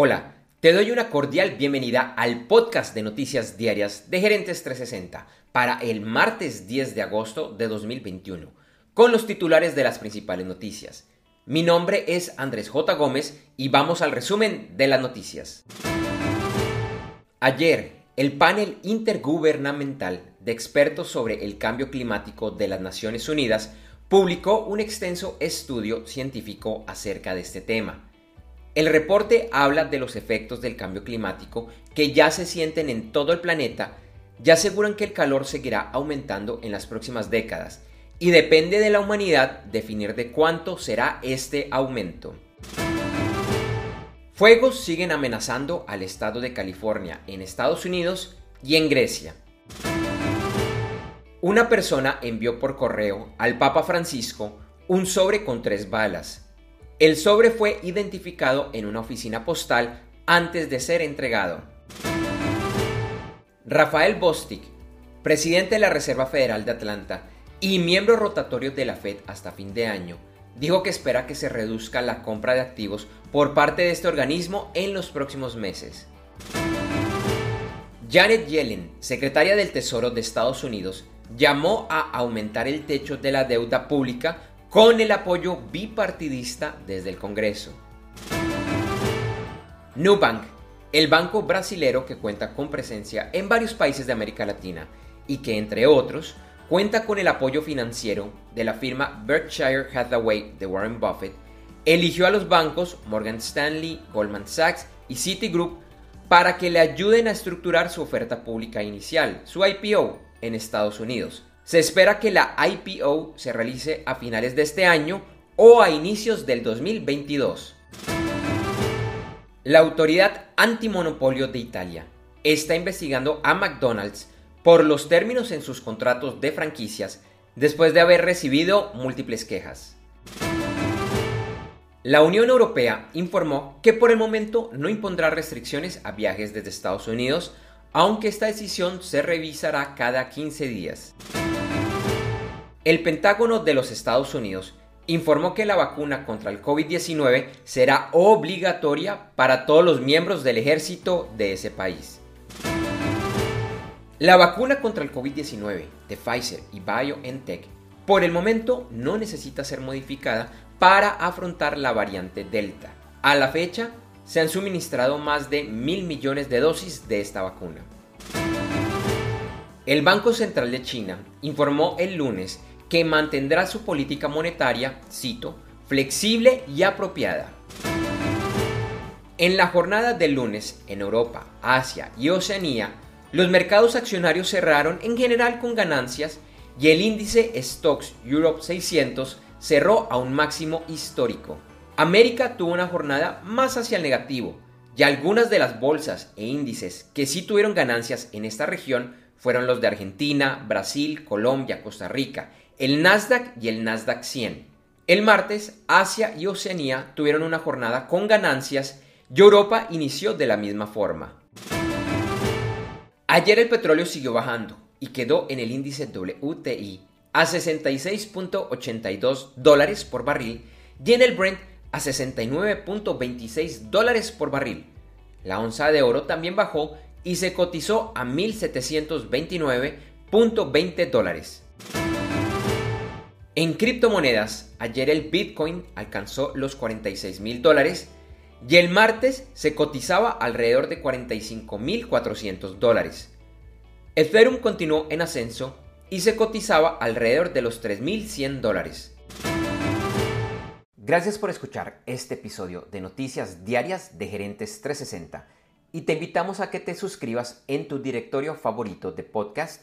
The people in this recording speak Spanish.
Hola, te doy una cordial bienvenida al podcast de noticias diarias de Gerentes 360 para el martes 10 de agosto de 2021, con los titulares de las principales noticias. Mi nombre es Andrés J. Gómez y vamos al resumen de las noticias. Ayer, el panel intergubernamental de expertos sobre el cambio climático de las Naciones Unidas publicó un extenso estudio científico acerca de este tema. El reporte habla de los efectos del cambio climático que ya se sienten en todo el planeta y aseguran que el calor seguirá aumentando en las próximas décadas y depende de la humanidad definir de cuánto será este aumento. Fuegos siguen amenazando al estado de California en Estados Unidos y en Grecia. Una persona envió por correo al Papa Francisco un sobre con tres balas el sobre fue identificado en una oficina postal antes de ser entregado. Rafael Bostic, presidente de la Reserva Federal de Atlanta y miembro rotatorio de la Fed hasta fin de año, dijo que espera que se reduzca la compra de activos por parte de este organismo en los próximos meses. Janet Yellen, secretaria del Tesoro de Estados Unidos, llamó a aumentar el techo de la deuda pública con el apoyo bipartidista desde el Congreso. Nubank, el banco brasilero que cuenta con presencia en varios países de América Latina y que, entre otros, cuenta con el apoyo financiero de la firma Berkshire Hathaway de Warren Buffett, eligió a los bancos Morgan Stanley, Goldman Sachs y Citigroup para que le ayuden a estructurar su oferta pública inicial, su IPO, en Estados Unidos. Se espera que la IPO se realice a finales de este año o a inicios del 2022. La autoridad antimonopolio de Italia está investigando a McDonald's por los términos en sus contratos de franquicias después de haber recibido múltiples quejas. La Unión Europea informó que por el momento no impondrá restricciones a viajes desde Estados Unidos, aunque esta decisión se revisará cada 15 días. El Pentágono de los Estados Unidos informó que la vacuna contra el COVID-19 será obligatoria para todos los miembros del ejército de ese país. La vacuna contra el COVID-19 de Pfizer y BioNTech por el momento no necesita ser modificada para afrontar la variante Delta. A la fecha, se han suministrado más de mil millones de dosis de esta vacuna. El Banco Central de China informó el lunes que mantendrá su política monetaria, cito, flexible y apropiada. En la jornada del lunes, en Europa, Asia y Oceanía, los mercados accionarios cerraron en general con ganancias y el índice Stocks Europe 600 cerró a un máximo histórico. América tuvo una jornada más hacia el negativo y algunas de las bolsas e índices que sí tuvieron ganancias en esta región fueron los de Argentina, Brasil, Colombia, Costa Rica el Nasdaq y el Nasdaq 100. El martes, Asia y Oceanía tuvieron una jornada con ganancias y Europa inició de la misma forma. Ayer el petróleo siguió bajando y quedó en el índice WTI a 66.82 dólares por barril y en el Brent a 69.26 dólares por barril. La onza de oro también bajó y se cotizó a 1.729.20 dólares. En criptomonedas, ayer el Bitcoin alcanzó los 46 mil dólares y el martes se cotizaba alrededor de 45.400 dólares. Ethereum continuó en ascenso y se cotizaba alrededor de los 3.100 dólares. Gracias por escuchar este episodio de Noticias Diarias de Gerentes 360 y te invitamos a que te suscribas en tu directorio favorito de podcast